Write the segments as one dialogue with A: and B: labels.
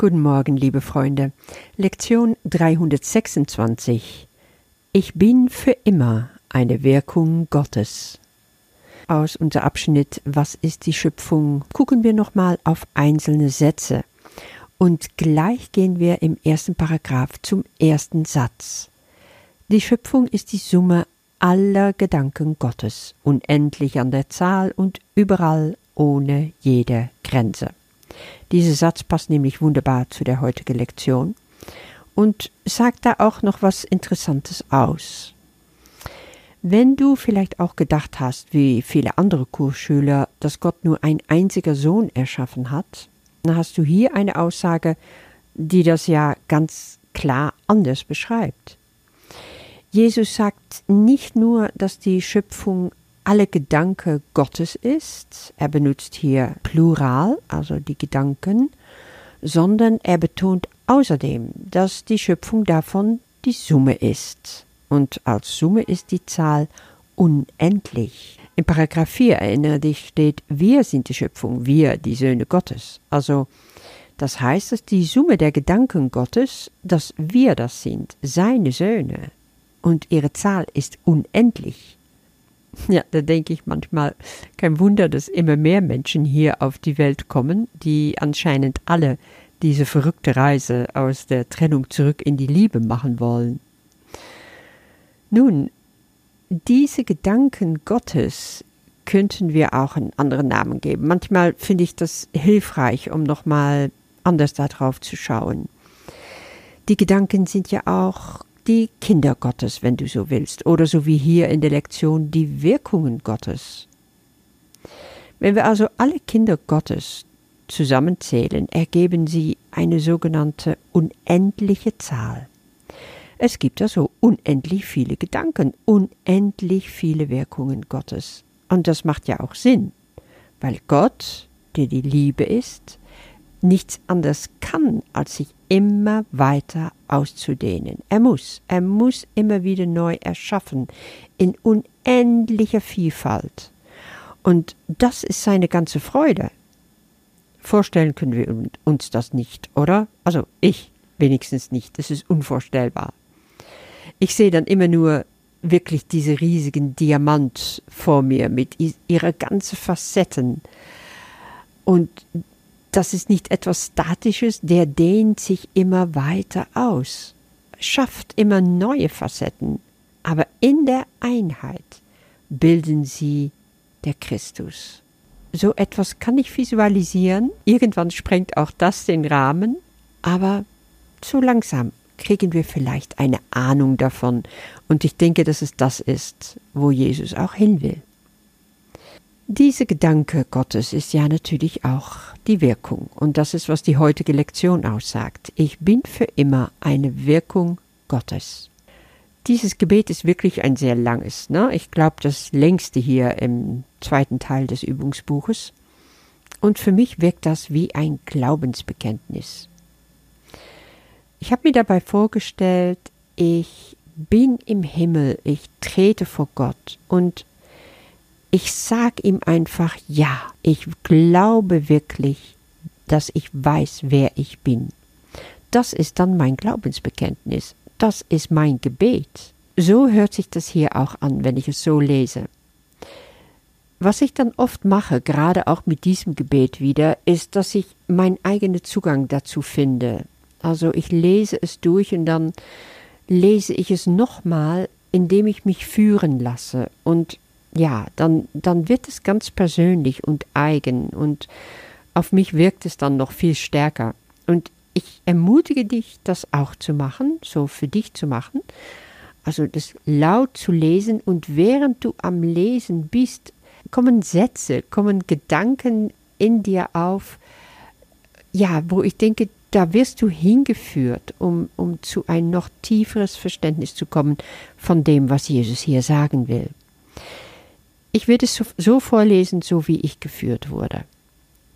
A: Guten Morgen, liebe Freunde. Lektion 326. Ich bin für immer eine Wirkung Gottes. Aus unser Abschnitt Was ist die Schöpfung? gucken wir nochmal auf einzelne Sätze. Und gleich gehen wir im ersten Paragraph zum ersten Satz. Die Schöpfung ist die Summe aller Gedanken Gottes, unendlich an der Zahl und überall ohne jede Grenze. Dieser Satz passt nämlich wunderbar zu der heutigen Lektion und sagt da auch noch was Interessantes aus. Wenn du vielleicht auch gedacht hast, wie viele andere Kursschüler, dass Gott nur ein einziger Sohn erschaffen hat, dann hast du hier eine Aussage, die das ja ganz klar anders beschreibt. Jesus sagt nicht nur, dass die Schöpfung alle Gedanke Gottes ist, er benutzt hier Plural, also die Gedanken, sondern er betont außerdem, dass die Schöpfung davon die Summe ist. Und als Summe ist die Zahl unendlich. In Paragraph 4 erinnere dich steht, wir sind die Schöpfung, wir die Söhne Gottes. Also, das heißt, dass die Summe der Gedanken Gottes, dass wir das sind, seine Söhne. Und ihre Zahl ist unendlich. Ja, da denke ich manchmal, kein Wunder, dass immer mehr Menschen hier auf die Welt kommen, die anscheinend alle diese verrückte Reise aus der Trennung zurück in die Liebe machen wollen. Nun, diese Gedanken Gottes könnten wir auch einen anderen Namen geben. Manchmal finde ich das hilfreich, um nochmal anders darauf zu schauen. Die Gedanken sind ja auch die Kinder Gottes, wenn du so willst, oder so wie hier in der Lektion die Wirkungen Gottes. Wenn wir also alle Kinder Gottes zusammenzählen, ergeben sie eine sogenannte unendliche Zahl. Es gibt also unendlich viele Gedanken, unendlich viele Wirkungen Gottes. Und das macht ja auch Sinn, weil Gott, der die Liebe ist, nichts anderes kann, als sich immer weiter auszudehnen. Er muss, er muss immer wieder neu erschaffen, in unendlicher Vielfalt. Und das ist seine ganze Freude. Vorstellen können wir uns das nicht, oder? Also ich wenigstens nicht. Das ist unvorstellbar. Ich sehe dann immer nur wirklich diese riesigen Diamant vor mir mit ihrer ganzen Facetten. Und das ist nicht etwas Statisches, der dehnt sich immer weiter aus, schafft immer neue Facetten, aber in der Einheit bilden sie der Christus. So etwas kann ich visualisieren, irgendwann sprengt auch das den Rahmen, aber zu langsam kriegen wir vielleicht eine Ahnung davon, und ich denke, dass es das ist, wo Jesus auch hin will. Diese Gedanke Gottes ist ja natürlich auch die Wirkung. Und das ist, was die heutige Lektion aussagt. Ich bin für immer eine Wirkung Gottes. Dieses Gebet ist wirklich ein sehr langes. Ne? Ich glaube, das längste hier im zweiten Teil des Übungsbuches. Und für mich wirkt das wie ein Glaubensbekenntnis. Ich habe mir dabei vorgestellt, ich bin im Himmel, ich trete vor Gott und ich sag ihm einfach ja. Ich glaube wirklich, dass ich weiß, wer ich bin. Das ist dann mein Glaubensbekenntnis. Das ist mein Gebet. So hört sich das hier auch an, wenn ich es so lese. Was ich dann oft mache, gerade auch mit diesem Gebet wieder, ist, dass ich meinen eigenen Zugang dazu finde. Also ich lese es durch und dann lese ich es nochmal, indem ich mich führen lasse und ja, dann, dann wird es ganz persönlich und eigen und auf mich wirkt es dann noch viel stärker. Und ich ermutige dich, das auch zu machen, so für dich zu machen. Also das laut zu lesen und während du am Lesen bist, kommen Sätze, kommen Gedanken in dir auf, ja, wo ich denke, da wirst du hingeführt, um, um zu ein noch tieferes Verständnis zu kommen von dem, was Jesus hier sagen will. Ich werde es so vorlesen, so wie ich geführt wurde.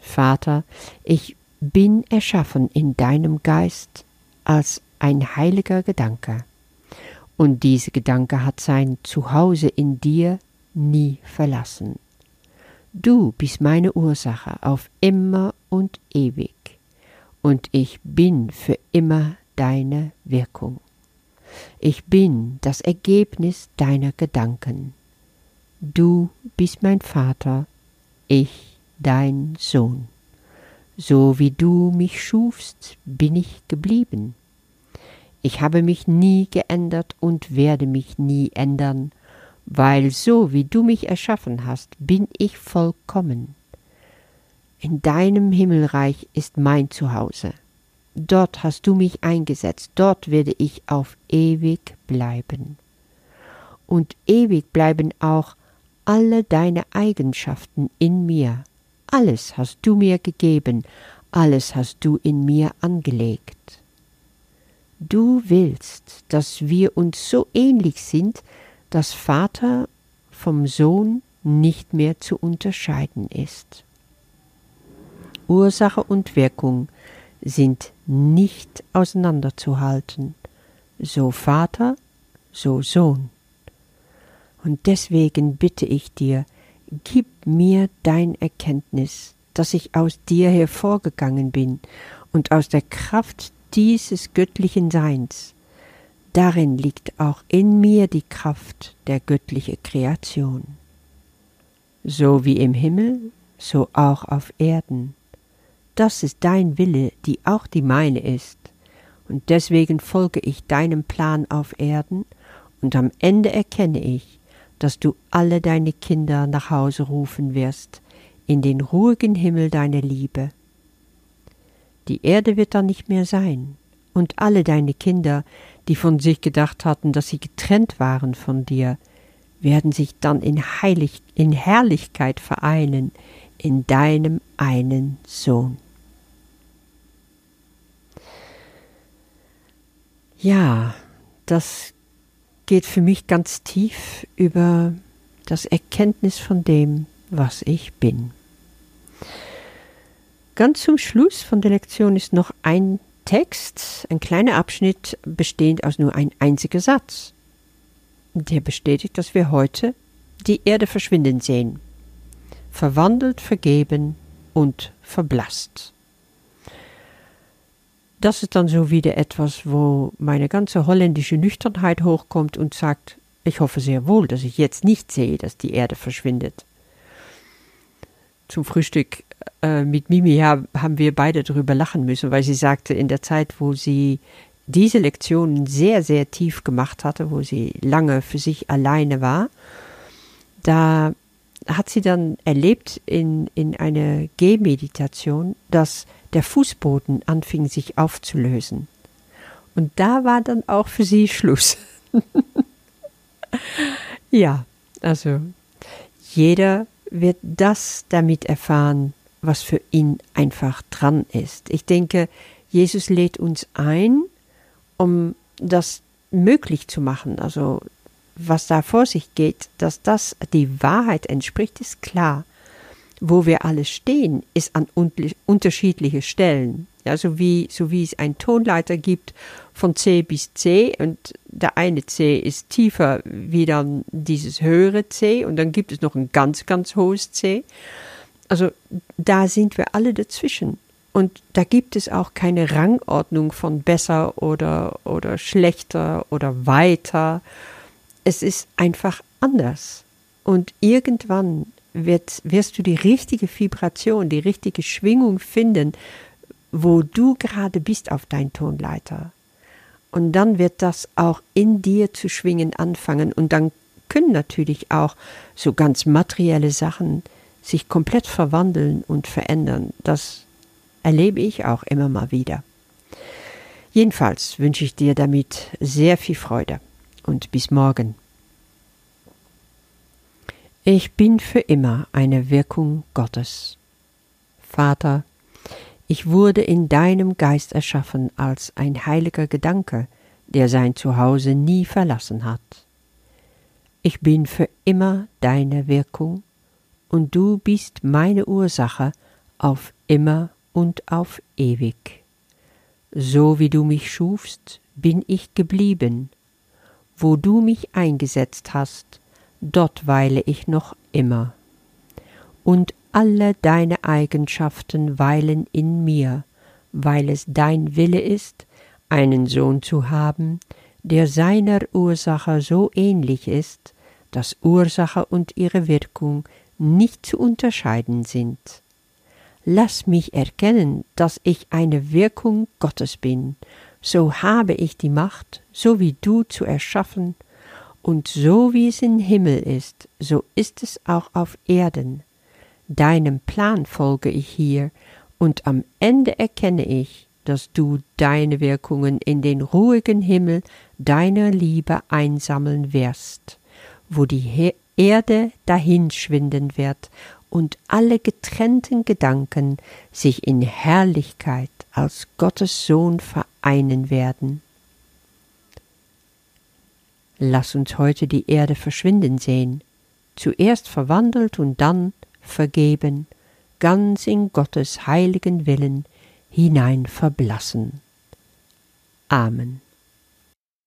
A: Vater, ich bin erschaffen in deinem Geist als ein heiliger Gedanke. Und dieser Gedanke hat sein Zuhause in dir nie verlassen. Du bist meine Ursache auf immer und ewig. und ich bin für immer deine Wirkung. Ich bin das Ergebnis deiner Gedanken. Du bist mein Vater, ich dein Sohn. So wie du mich schufst, bin ich geblieben. Ich habe mich nie geändert und werde mich nie ändern, weil so wie du mich erschaffen hast, bin ich vollkommen. In deinem Himmelreich ist mein Zuhause. Dort hast du mich eingesetzt, dort werde ich auf ewig bleiben. Und ewig bleiben auch alle deine Eigenschaften in mir. Alles hast du mir gegeben, alles hast du in mir angelegt. Du willst, dass wir uns so ähnlich sind, dass Vater vom Sohn nicht mehr zu unterscheiden ist. Ursache und Wirkung sind nicht auseinanderzuhalten, so Vater, so Sohn. Und deswegen bitte ich dir, Gib mir dein Erkenntnis, dass ich aus dir hervorgegangen bin und aus der Kraft dieses göttlichen Seins. Darin liegt auch in mir die Kraft der göttlichen Kreation. So wie im Himmel, so auch auf Erden. Das ist dein Wille, die auch die meine ist, und deswegen folge ich deinem Plan auf Erden, und am Ende erkenne ich, dass du alle deine Kinder nach Hause rufen wirst, in den ruhigen Himmel deiner Liebe. Die Erde wird dann nicht mehr sein, und alle deine Kinder, die von sich gedacht hatten, dass sie getrennt waren von dir, werden sich dann in, Heilig in Herrlichkeit vereinen in deinem einen Sohn. Ja, das geht für mich ganz tief über das Erkenntnis von dem, was ich bin. Ganz zum Schluss von der Lektion ist noch ein Text, ein kleiner Abschnitt, bestehend aus nur ein einziger Satz. Der bestätigt, dass wir heute die Erde verschwinden sehen, verwandelt, vergeben und verblasst das ist dann so wieder etwas, wo meine ganze holländische Nüchternheit hochkommt und sagt, ich hoffe sehr wohl, dass ich jetzt nicht sehe, dass die Erde verschwindet. Zum Frühstück äh, mit Mimi haben wir beide darüber lachen müssen, weil sie sagte, in der Zeit, wo sie diese Lektionen sehr, sehr tief gemacht hatte, wo sie lange für sich alleine war, da hat sie dann erlebt in, in einer Gehmeditation, dass der Fußboden anfing sich aufzulösen. Und da war dann auch für sie Schluss. ja, also jeder wird das damit erfahren, was für ihn einfach dran ist. Ich denke, Jesus lädt uns ein, um das möglich zu machen. Also was da vor sich geht, dass das die Wahrheit entspricht, ist klar wo wir alle stehen, ist an unterschiedliche Stellen. Ja, so wie, so wie es einen Tonleiter gibt von C bis C und der eine C ist tiefer wie dann dieses höhere C und dann gibt es noch ein ganz, ganz hohes C. Also da sind wir alle dazwischen. Und da gibt es auch keine Rangordnung von besser oder, oder schlechter oder weiter. Es ist einfach anders. Und irgendwann wird, wirst du die richtige Vibration, die richtige Schwingung finden, wo du gerade bist auf dein Tonleiter. Und dann wird das auch in dir zu schwingen anfangen und dann können natürlich auch so ganz materielle Sachen sich komplett verwandeln und verändern. Das erlebe ich auch immer mal wieder. Jedenfalls wünsche ich dir damit sehr viel Freude und bis morgen. Ich bin für immer eine Wirkung Gottes. Vater, ich wurde in deinem Geist erschaffen als ein heiliger Gedanke, der sein Zuhause nie verlassen hat. Ich bin für immer deine Wirkung, und du bist meine Ursache auf immer und auf ewig. So wie du mich schufst, bin ich geblieben. Wo du mich eingesetzt hast, dort weile ich noch immer. Und alle deine Eigenschaften weilen in mir, weil es dein Wille ist, einen Sohn zu haben, der seiner Ursache so ähnlich ist, dass Ursache und ihre Wirkung nicht zu unterscheiden sind. Lass mich erkennen, dass ich eine Wirkung Gottes bin, so habe ich die Macht, so wie du zu erschaffen, und so wie es im Himmel ist, so ist es auch auf Erden. Deinem Plan folge ich hier, und am Ende erkenne ich, dass du deine Wirkungen in den ruhigen Himmel deiner Liebe einsammeln wirst, wo die Erde dahinschwinden wird und alle getrennten Gedanken sich in Herrlichkeit als Gottes Sohn vereinen werden. Lass uns heute die Erde verschwinden sehen, zuerst verwandelt und dann vergeben, ganz in Gottes heiligen Willen hinein verblassen. Amen.